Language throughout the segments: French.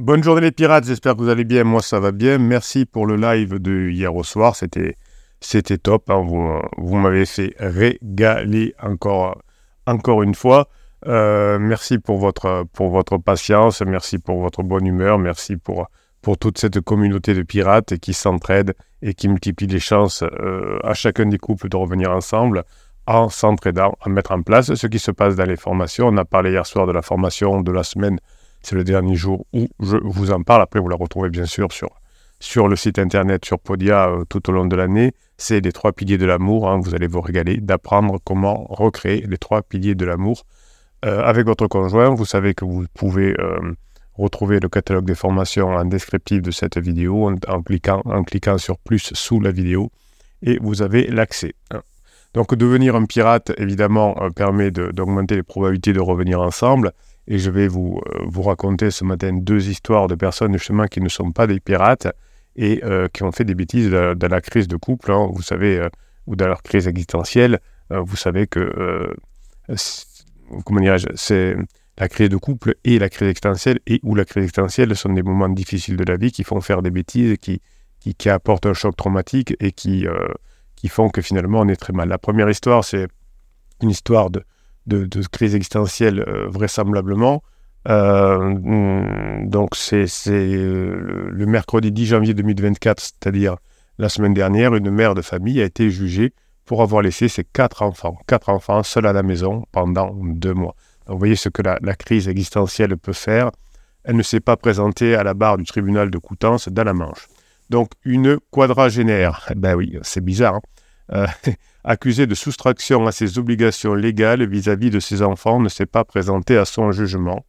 Bonne journée les pirates, j'espère que vous allez bien, moi ça va bien. Merci pour le live de hier au soir, c'était, c'était top, hein. vous, vous m'avez fait régaler encore, encore une fois. Euh, merci pour votre, pour votre patience, merci pour votre bonne humeur, merci pour, pour toute cette communauté de pirates qui s'entraident et qui multiplient les chances euh, à chacun des couples de revenir ensemble en s'entraidant à mettre en place ce qui se passe dans les formations. On a parlé hier soir de la formation de la semaine c'est le dernier jour où je vous en parle. Après, vous la retrouvez bien sûr sur, le site internet, sur Podia, euh, tout au long de l'année. C'est les trois piliers de l'amour. Hein. Vous allez vous régaler d'apprendre comment recréer les trois piliers de l'amour euh, avec votre conjoint. Vous savez que vous pouvez euh, retrouver le catalogue des formations en descriptif de cette vidéo en, cliquant, en cliquant sur plus sous la vidéo et vous avez l'accès. Hein. Donc devenir un pirate, évidemment, permet d'augmenter les probabilités de revenir ensemble. Et je vais vous, euh, vous raconter ce matin deux histoires de personnes justement qui ne sont pas des pirates et euh, qui ont fait des bêtises dans la crise de couple, hein. vous savez, euh, ou dans leur crise existentielle. vous savez que, comment dirais-je, c'est la crise de couple et la crise existentielle et ou la crise existentielle sont des moments difficiles de la vie qui font faire des bêtises, qui, qui, qui apportent un choc traumatique et qui, qui font que finalement on est très mal. La première histoire, c'est une histoire de, de, crise existentielle euh, vraisemblablement. Euh, donc c'est euh, le mercredi 10 janvier 2024, c'est-à-dire la semaine dernière, une mère de famille a été jugée pour avoir laissé ses quatre enfants, quatre enfants seuls à la maison pendant deux mois. vous voyez ce que la, crise existentielle peut faire. Elle ne s'est pas présentée à la barre du tribunal de Coutances dans la Manche. Donc une quadragénaire, ben oui, c'est bizarre, hein. Euh, accusé de soustraction à ses obligations légales vis-à-vis de ses enfants, ne s'est pas présenté à son jugement.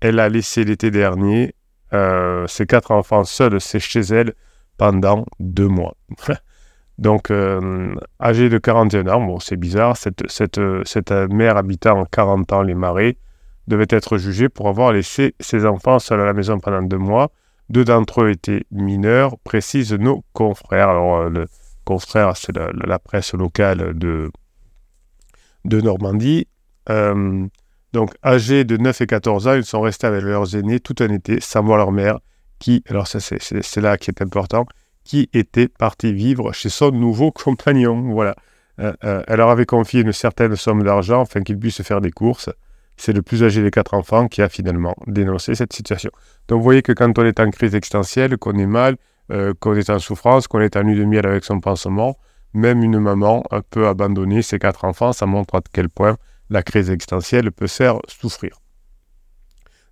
Elle a laissé l'été dernier euh, ses quatre enfants seuls chez elle pendant deux mois. Donc, euh, âgée de 41 ans, bon, c'est bizarre, cette, cette, cette, mère habitant en 40 ans les marais devait être jugée pour avoir laissé ses enfants seuls à la maison pendant deux mois. Deux d'entre eux étaient mineurs, précisent nos confrères. Alors, le, confrère, c'est la, presse locale de, de Normandie. Euh, donc, âgés de 9 et 14 ans, ils sont restés avec leurs aînés tout un été sans voir leur mère, qui, alors ça c'est là qui est important, qui était partie vivre chez son nouveau compagnon. Voilà. Euh, euh, elle leur avait confié une certaine somme d'argent afin qu'ils puissent faire des courses. C'est le plus âgé des quatre enfants qui a finalement dénoncé cette situation. Donc vous voyez que quand on est en crise existentielle, qu'on est mal, euh, qu'on est en souffrance, qu'on est en nuit de miel avec son pansement, même une maman peut abandonner ses quatre enfants. Ça montre à quel point la crise existentielle peut faire souffrir.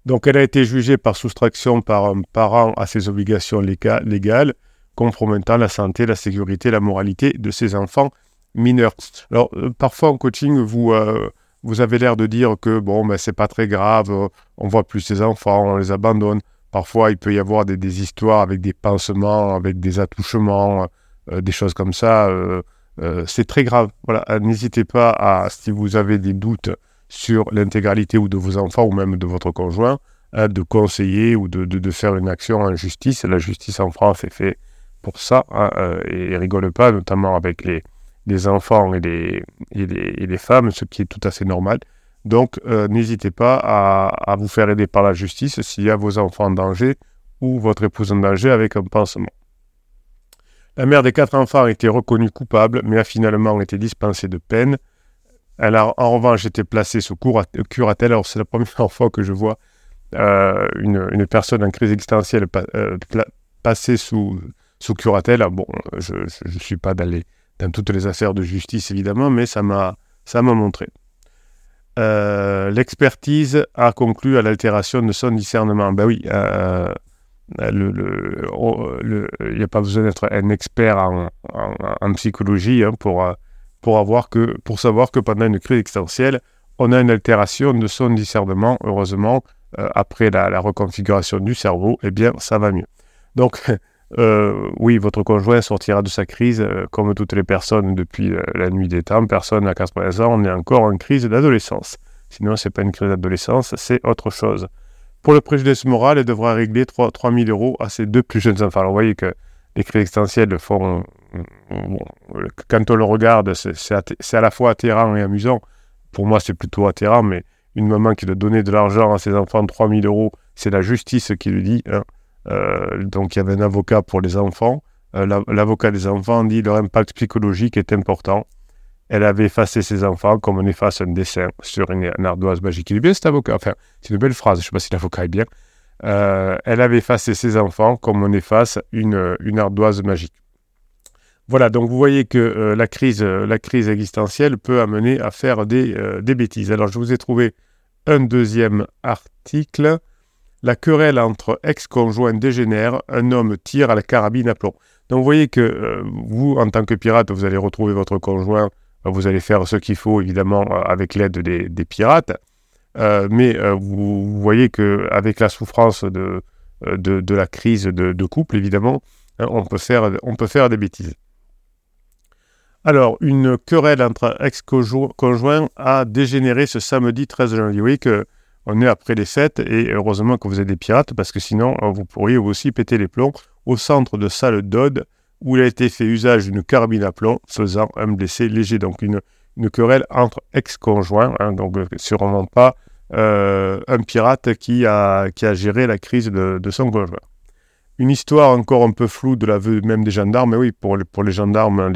Donc elle a été jugée par soustraction par un parent à ses obligations légales, compromettant la santé, la sécurité, la moralité de ses enfants mineurs. Alors euh, parfois en coaching, vous, euh, vous avez l'air de dire que bon, ben, c'est pas très grave, on voit plus ses enfants, on les abandonne. Parfois, il peut y avoir des, histoires avec des pansements, avec des attouchements, euh, des choses comme ça. Euh, euh, c'est très grave. Voilà, n'hésitez pas à, si vous avez des doutes sur l'intégralité ou de vos enfants ou même de votre conjoint, de conseiller ou de, faire une action en justice. La justice en France est faite pour ça hein, et, rigole pas, notamment avec les, enfants et les, et les femmes, ce qui est tout à fait normal. Donc, euh, n'hésitez pas à, vous faire aider par la justice s'il y a vos enfants en danger ou votre épouse en danger avec un pansement. La mère des quatre enfants a été reconnue coupable, mais a finalement été dispensée de peine. Elle a en revanche été placée sous curatelle. Alors, c'est la première fois que je vois euh, une, personne en crise existentielle euh, passer sous, sous curatelle. Bon, je ne suis pas dans, dans toutes les affaires de justice, évidemment, mais ça m'a montré. Euh, l'expertise a conclu à l'altération de son discernement. Ben oui, euh, il n'y a pas besoin d'être un expert en, psychologie hein, pour, euh, pour savoir que pendant une crise existentielle, on a une altération de son discernement. Heureusement, après la, la, reconfiguration du cerveau, eh bien, ça va mieux. Donc, euh, oui, votre conjoint sortira de sa crise euh, comme toutes les personnes depuis euh, la nuit des temps. Personne à 80 ans, on est encore en crise d'adolescence. Sinon, ce n'est pas une crise d'adolescence, c'est autre chose. Pour le préjudice moral, elle devra régler 3, 000 euros à ses deux plus jeunes enfants. Alors, vous voyez que les crises existentielles font. quand on le regarde, c'est à la fois atterrant et amusant. Pour moi, c'est plutôt atterrant, mais une maman qui doit donner de l'argent à ses enfants, 3 000 euros, c'est la justice qui le dit. Hein. Donc il y avait un avocat pour les enfants. L'avocat des enfants dit leur impact psychologique est important. Elle avait effacé ses enfants comme on efface un dessin sur une, ardoise magique. Il est bien cet avocat. Enfin, c'est une belle phrase. Je ne sais pas si l'avocat est bien. elle avait effacé ses enfants comme on efface une, une ardoise magique. Voilà, donc vous voyez que euh, la, crise, euh, la crise existentielle peut amener à faire des, euh, des, bêtises. Alors je vous ai trouvé un deuxième article. La querelle entre ex-conjoints dégénère, un homme tire à la carabine à plomb. Donc vous voyez que vous, en tant que pirate, vous allez retrouver votre conjoint, vous allez faire ce qu'il faut, évidemment, avec l'aide des, pirates. mais vous, voyez qu'avec la souffrance de, la crise de, couple, évidemment, hein, on, peut faire, on peut faire des bêtises. Alors, une querelle entre ex-conjoints a dégénéré ce samedi 13 janvier. Que on est après les fêtes et heureusement que vous êtes des pirates parce que sinon euh, vous pourriez aussi péter les plombs au centre de salle d'Aude où il a été fait usage d'une carabine à plomb faisant un blessé léger. Donc une, querelle entre ex-conjoints, hein, donc euh, sûrement pas euh, un pirate qui a, géré la crise de, son conjoint. Une histoire encore un peu floue de la vue même des gendarmes, mais oui, pour, les gendarmes,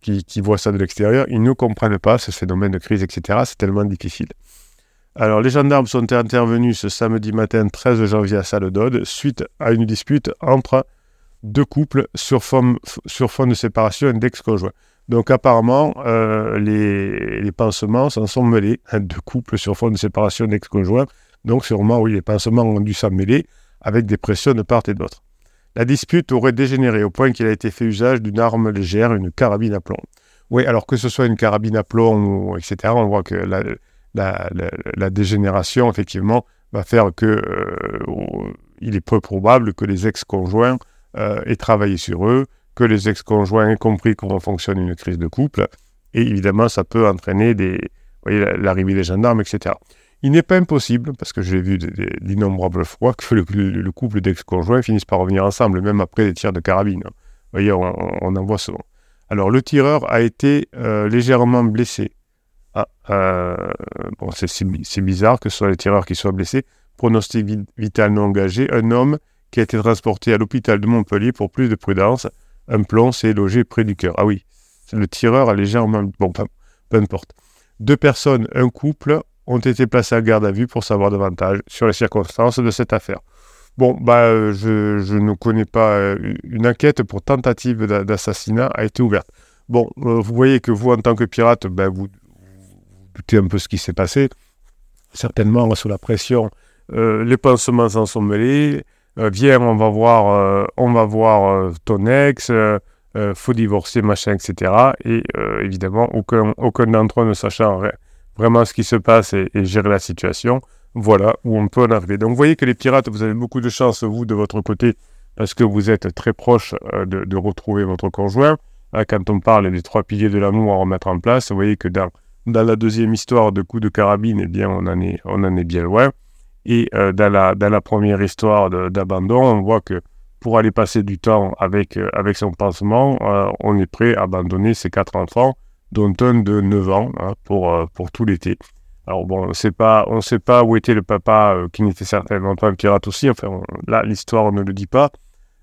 qui, voient ça de l'extérieur, ils ne comprennent pas ce phénomène de crise, etc. C'est tellement difficile. Alors, les gendarmes sont intervenus ce samedi matin 13 janvier à Salle suite à une dispute entre deux couples sur fond, de séparation d'ex-conjoints. Donc, apparemment, euh, les, pansements s'en sont mêlés. Deux couples sur fond de séparation d'ex-conjoints. Donc, sûrement, oui, les pansements ont dû s'en mêler avec des pressions de part et d'autre. La dispute aurait dégénéré au point qu'il a été fait usage d'une arme légère, une carabine à plomb. Oui, alors que ce soit une carabine à plomb, etc., on voit que la, dégénération, effectivement, va faire que euh, il est peu probable que les ex-conjoints euh, aient travaillé sur eux, que les ex-conjoints aient compris comment fonctionne une crise de couple, et évidemment, ça peut entraîner l'arrivée des gendarmes, etc. Il n'est pas impossible, parce que j'ai vu d'innombrables fois, que le, couple d'ex-conjoints finisse par revenir ensemble, même après des tirs de carabine. Vous voyez, on, en voit souvent. Alors, le tireur a été euh, légèrement blessé. Ah, euh, bon, c'est bizarre que ce soit les tireurs qui soient blessés. Pronostic vital non engagé. Un homme qui a été transporté à l'hôpital de Montpellier pour plus de prudence. Un plomb s'est logé près du cœur. Ah oui, le tireur a légèrement... Bon, peu, importe. Deux personnes, un couple, ont été placés à garde à vue pour savoir davantage sur les circonstances de cette affaire. Bon, bah, euh, je, ne connais pas. Euh, une enquête pour tentative d'assassinat a été ouverte. Bon, vous voyez que vous, en tant que pirate, ben, vous, doutez un peu ce qui s'est passé. Certainement, sous la pression, les pansements s'en sont mêlés. viens, on va voir, on va voir ton ex, faut divorcer, machin, etc. Et évidemment, aucun, aucun d'entre eux ne sachant vraiment ce qui se passe et, gérer la situation, voilà où on peut en arriver. Donc vous voyez que les pirates, vous avez beaucoup de chance, vous, de votre côté, parce que vous êtes très proche euh, de, retrouver votre conjoint. Quand on parle des trois piliers de l'amour à remettre en place, vous voyez que dans, dans la deuxième histoire de coup de carabine, eh bien, on en est, bien loin. Et euh, dans, la, première histoire d'abandon, on voit que pour aller passer du temps avec, euh, son pansement, on est prêt à abandonner ses quatre enfants dont un de 9 ans hein, pour, euh, tout l'été. Alors bon, on ne sait pas où était le papa euh, qui n'était certainement pas un pirate aussi. Enfin, là, l'histoire ne le dit pas.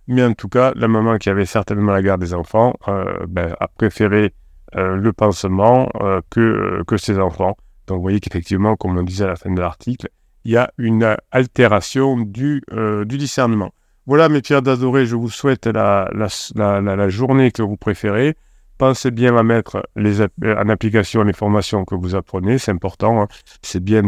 Mais en tout cas, la maman qui avait certainement la garde des enfants euh, ben, a préféré le pansement que, que ses enfants. Donc vous voyez qu'effectivement, comme on disait à la fin de l'article, il y a une altération du, du discernement. Voilà mes pierres d'adoré, je vous souhaite la, la, la, journée que vous préférez pensez bien à mettre les, en application les formations que vous apprenez, c'est important. Hein. C'est bien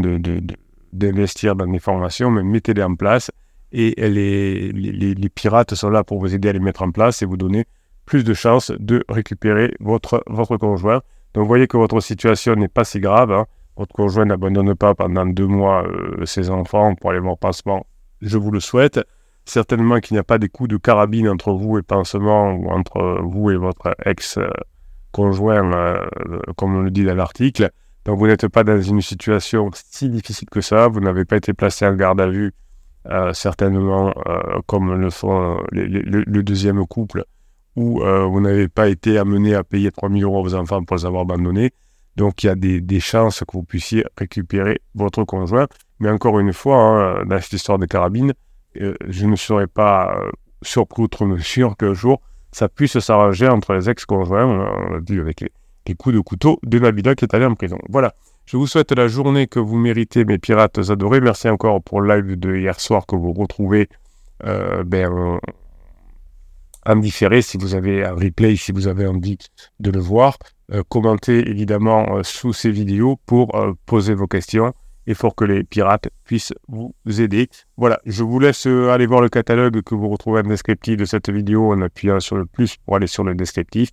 d'investir de, dans les formations, mais mettez-les en place. Et les, les, pirates sont là pour vous aider à les mettre en place et vous donner plus de chances de récupérer votre, votre conjoint. Donc vous voyez que votre situation n'est pas si grave. Hein. Votre conjoint n'abandonne pas pendant deux mois euh, ses enfants pour aller voir pansement. Je vous le souhaite certainement qu'il n'y a pas des coups de carabine entre vous et pansement ou entre vous et votre ex-conjoint, euh, comme on le dit dans l'article. Donc vous n'êtes pas dans une situation si difficile que ça, vous n'avez pas été placé en garde à vue, euh, certainement comme le font le, deuxième couple, où vous n'avez pas été amené à payer 3 000 euros à vos enfants pour les avoir abandonnés. Donc il y a des, chances que vous puissiez récupérer votre conjoint. Mais encore une fois, hein, dans cette histoire de carabine, euh, je ne serais pas euh, surpris outre mesure qu'un jour, ça puisse s'arranger entre les ex-conjoints, on l'a dit avec les, coups de couteau de Nabila qui est allé en prison. Voilà, je vous souhaite la journée que vous méritez, mes pirates adorés. Merci encore pour le live de hier soir que vous retrouvez euh, ben, en différé si vous avez un replay, si vous avez envie de le voir. Euh, commentez évidemment euh, sous ces vidéos pour poser vos questions et pour que les pirates puissent vous aider. Voilà, je vous laisse aller voir le catalogue que vous retrouvez en descriptif de cette vidéo en appuyant sur le plus pour aller sur le descriptif.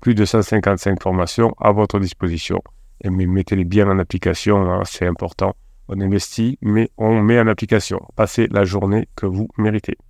Plus de 155 formations à votre disposition. Et mettez-les bien en application, hein, c'est important. On investit, mais on met en application. Passez la journée que vous méritez.